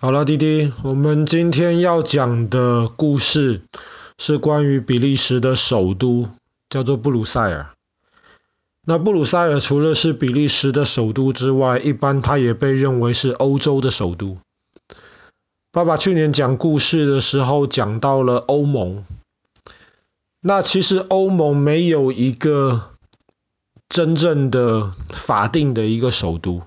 好了，弟弟，我们今天要讲的故事是关于比利时的首都，叫做布鲁塞尔。那布鲁塞尔除了是比利时的首都之外，一般它也被认为是欧洲的首都。爸爸去年讲故事的时候讲到了欧盟，那其实欧盟没有一个真正的法定的一个首都。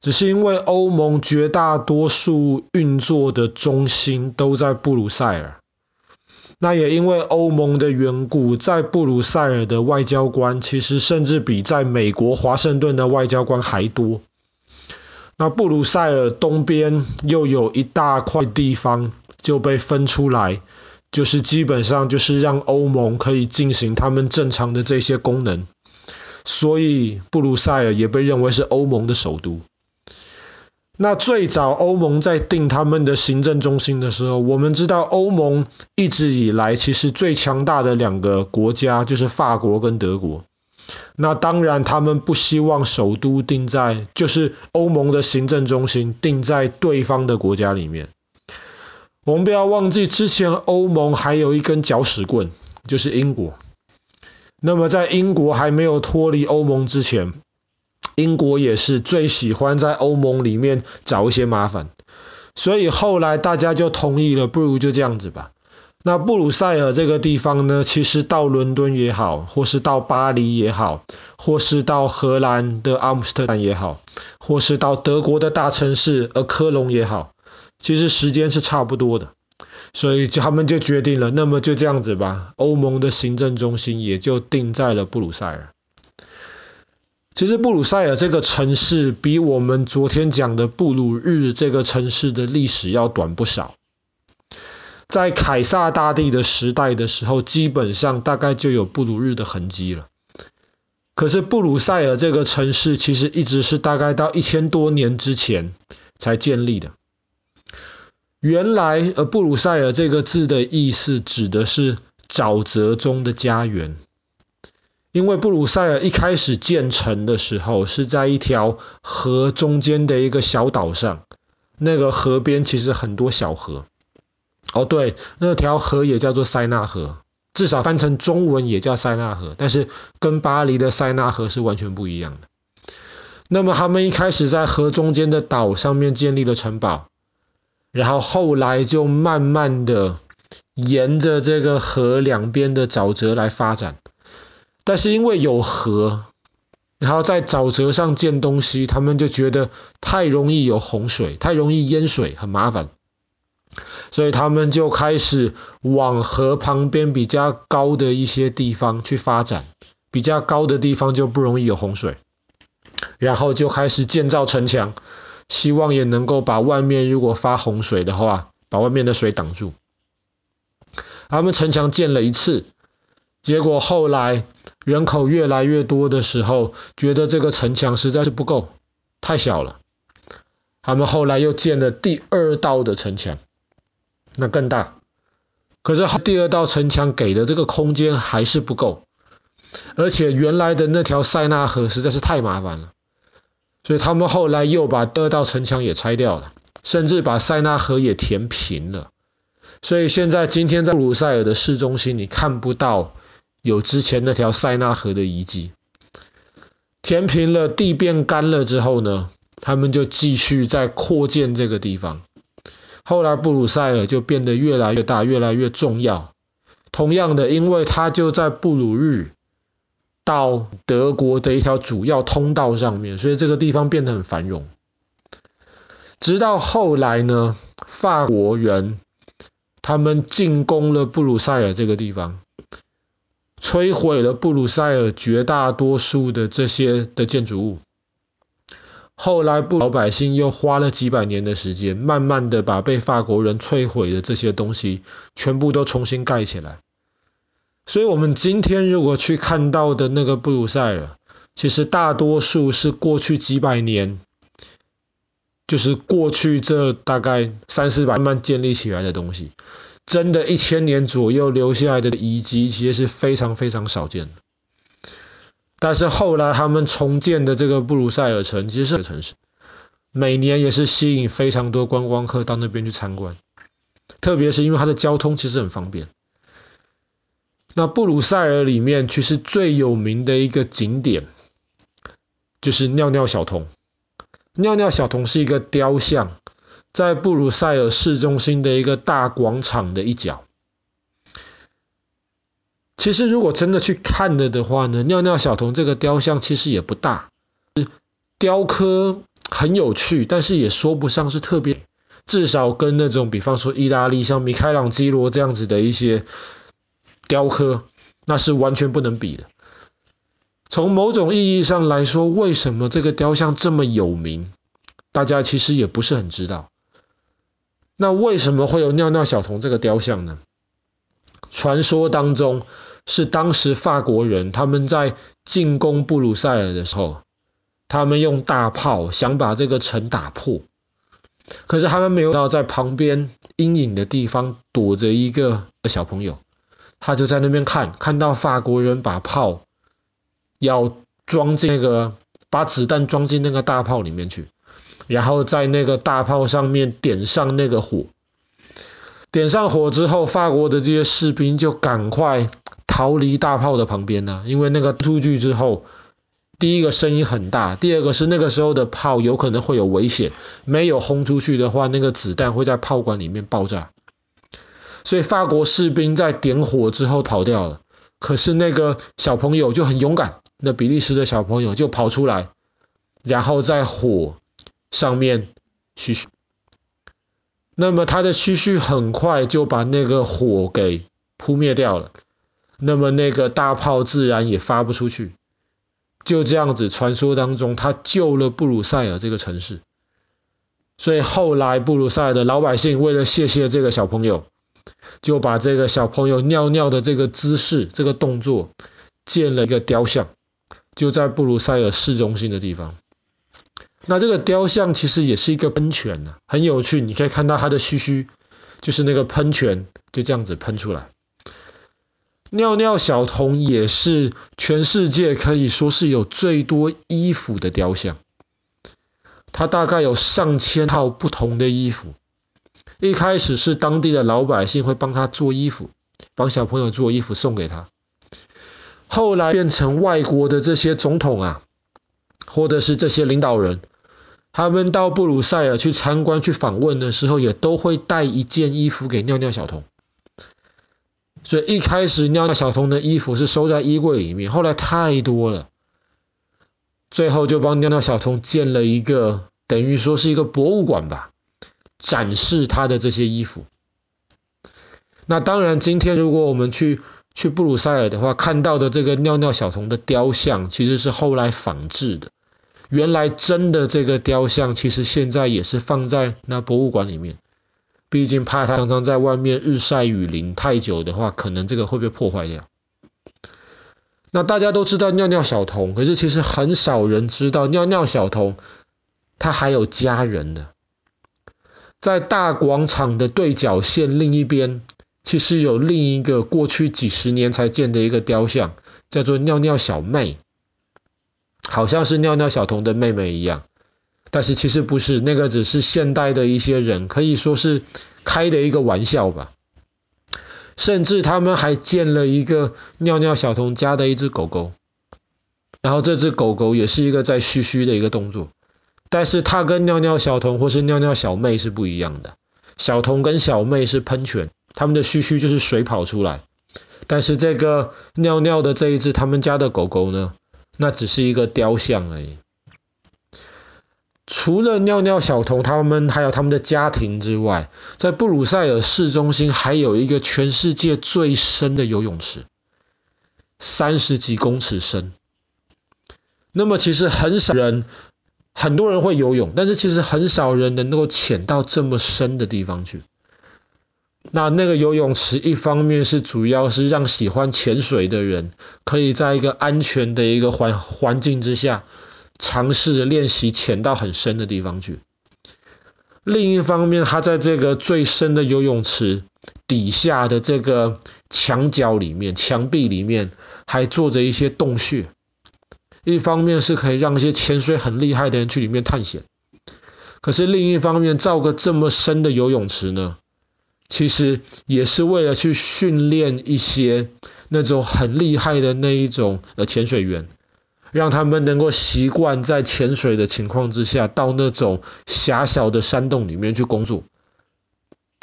只是因为欧盟绝大多数运作的中心都在布鲁塞尔，那也因为欧盟的缘故，在布鲁塞尔的外交官其实甚至比在美国华盛顿的外交官还多。那布鲁塞尔东边又有一大块地方就被分出来，就是基本上就是让欧盟可以进行他们正常的这些功能，所以布鲁塞尔也被认为是欧盟的首都。那最早欧盟在定他们的行政中心的时候，我们知道欧盟一直以来其实最强大的两个国家就是法国跟德国。那当然他们不希望首都定在，就是欧盟的行政中心定在对方的国家里面。我们不要忘记之前欧盟还有一根搅屎棍，就是英国。那么在英国还没有脱离欧盟之前，英国也是最喜欢在欧盟里面找一些麻烦，所以后来大家就同意了，不如就这样子吧。那布鲁塞尔这个地方呢，其实到伦敦也好，或是到巴黎也好，或是到荷兰的阿姆斯特丹也好，或是到德国的大城市而科隆也好，其实时间是差不多的，所以他们就决定了，那么就这样子吧，欧盟的行政中心也就定在了布鲁塞尔。其实布鲁塞尔这个城市比我们昨天讲的布鲁日这个城市的历史要短不少。在凯撒大帝的时代的时候，基本上大概就有布鲁日的痕迹了。可是布鲁塞尔这个城市其实一直是大概到一千多年之前才建立的。原来，呃，布鲁塞尔这个字的意思指的是沼泽中的家园。因为布鲁塞尔一开始建成的时候是在一条河中间的一个小岛上，那个河边其实很多小河。哦，对，那条河也叫做塞纳河，至少翻成中文也叫塞纳河，但是跟巴黎的塞纳河是完全不一样的。那么他们一开始在河中间的岛上面建立了城堡，然后后来就慢慢的沿着这个河两边的沼泽来发展。但是因为有河，然后在沼泽上建东西，他们就觉得太容易有洪水，太容易淹水，很麻烦，所以他们就开始往河旁边比较高的一些地方去发展，比较高的地方就不容易有洪水，然后就开始建造城墙，希望也能够把外面如果发洪水的话，把外面的水挡住。他们城墙建了一次，结果后来。人口越来越多的时候，觉得这个城墙实在是不够，太小了。他们后来又建了第二道的城墙，那更大。可是第二道城墙给的这个空间还是不够，而且原来的那条塞纳河实在是太麻烦了，所以他们后来又把第二道城墙也拆掉了，甚至把塞纳河也填平了。所以现在今天在布鲁塞尔的市中心，你看不到。有之前那条塞纳河的遗迹，填平了，地变干了之后呢，他们就继续在扩建这个地方。后来布鲁塞尔就变得越来越大，越来越重要。同样的，因为它就在布鲁日到德国的一条主要通道上面，所以这个地方变得很繁荣。直到后来呢，法国人他们进攻了布鲁塞尔这个地方。摧毁了布鲁塞尔绝大多数的这些的建筑物。后来，布老百姓又花了几百年的时间，慢慢的把被法国人摧毁的这些东西全部都重新盖起来。所以，我们今天如果去看到的那个布鲁塞尔，其实大多数是过去几百年，就是过去这大概三四百慢慢建立起来的东西。真的，一千年左右留下来的遗迹，其实是非常非常少见的。但是后来他们重建的这个布鲁塞尔城，其实是个城市。每年也是吸引非常多观光客到那边去参观，特别是因为它的交通其实很方便。那布鲁塞尔里面其实最有名的一个景点就是尿尿小童。尿尿小童是一个雕像，在布鲁塞尔市中心的一个大广场的一角。其实如果真的去看了的话呢，尿尿小童这个雕像其实也不大，雕刻很有趣，但是也说不上是特别，至少跟那种比方说意大利像米开朗基罗这样子的一些雕刻，那是完全不能比的。从某种意义上来说，为什么这个雕像这么有名，大家其实也不是很知道。那为什么会有尿尿小童这个雕像呢？传说当中。是当时法国人他们在进攻布鲁塞尔的时候，他们用大炮想把这个城打破，可是他们没有到在旁边阴影的地方躲着一个小朋友，他就在那边看，看到法国人把炮要装进那个，把子弹装进那个大炮里面去，然后在那个大炮上面点上那个火，点上火之后，法国的这些士兵就赶快。逃离大炮的旁边呢，因为那个出去之后，第一个声音很大，第二个是那个时候的炮有可能会有危险，没有轰出去的话，那个子弹会在炮管里面爆炸。所以法国士兵在点火之后跑掉了，可是那个小朋友就很勇敢，那比利时的小朋友就跑出来，然后在火上面嘘嘘，那么他的嘘嘘很快就把那个火给扑灭掉了。那么那个大炮自然也发不出去，就这样子，传说当中他救了布鲁塞尔这个城市，所以后来布鲁塞尔的老百姓为了谢谢这个小朋友，就把这个小朋友尿尿的这个姿势、这个动作建了一个雕像，就在布鲁塞尔市中心的地方。那这个雕像其实也是一个喷泉呢，很有趣，你可以看到它的须须，就是那个喷泉就这样子喷出来。尿尿小童也是全世界可以说是有最多衣服的雕像，他大概有上千套不同的衣服。一开始是当地的老百姓会帮他做衣服，帮小朋友做衣服送给他，后来变成外国的这些总统啊，或者是这些领导人，他们到布鲁塞尔去参观、去访问的时候，也都会带一件衣服给尿尿小童。所以一开始尿尿小童的衣服是收在衣柜里面，后来太多了，最后就帮尿尿小童建了一个，等于说是一个博物馆吧，展示他的这些衣服。那当然，今天如果我们去去布鲁塞尔的话，看到的这个尿尿小童的雕像其实是后来仿制的，原来真的这个雕像其实现在也是放在那博物馆里面。毕竟怕它常常在外面日晒雨淋太久的话，可能这个会被破坏掉。那大家都知道尿尿小童，可是其实很少人知道尿尿小童他还有家人的。在大广场的对角线另一边，其实有另一个过去几十年才建的一个雕像，叫做尿尿小妹，好像是尿尿小童的妹妹一样。但是其实不是，那个只是现代的一些人可以说是开的一个玩笑吧。甚至他们还建了一个尿尿小童家的一只狗狗，然后这只狗狗也是一个在嘘嘘的一个动作。但是它跟尿尿小童或是尿尿小妹是不一样的，小童跟小妹是喷泉，他们的嘘嘘就是水跑出来。但是这个尿尿的这一只他们家的狗狗呢，那只是一个雕像而已。除了尿尿小童他们还有他们的家庭之外，在布鲁塞尔市中心还有一个全世界最深的游泳池，三十几公尺深。那么其实很少人，很多人会游泳，但是其实很少人能够潜到这么深的地方去。那那个游泳池一方面是主要是让喜欢潜水的人可以在一个安全的一个环环境之下。尝试着练习潜到很深的地方去。另一方面，他在这个最深的游泳池底下的这个墙角里面、墙壁里面，还做着一些洞穴。一方面是可以让一些潜水很厉害的人去里面探险，可是另一方面，造个这么深的游泳池呢，其实也是为了去训练一些那种很厉害的那一种呃潜水员，让他们能够习惯在潜水的情况之下，到那种狭小的山洞里面去工作。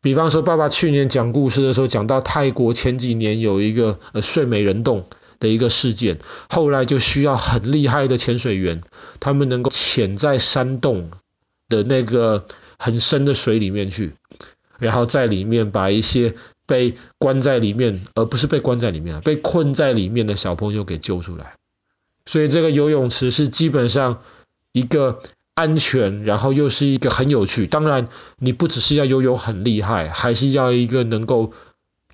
比方说，爸爸去年讲故事的时候讲到泰国前几年有一个呃睡美人洞的一个事件，后来就需要很厉害的潜水员，他们能够潜在山洞的那个很深的水里面去，然后在里面把一些被关在里面，而不是被关在里面，被困在里面的小朋友给救出来。所以这个游泳池是基本上一个。安全，然后又是一个很有趣。当然，你不只是要游泳很厉害，还是要一个能够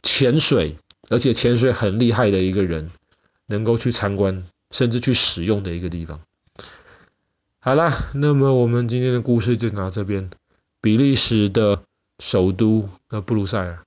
潜水，而且潜水很厉害的一个人，能够去参观，甚至去使用的一个地方。好了，那么我们今天的故事就到这边。比利时的首都呃布鲁塞尔。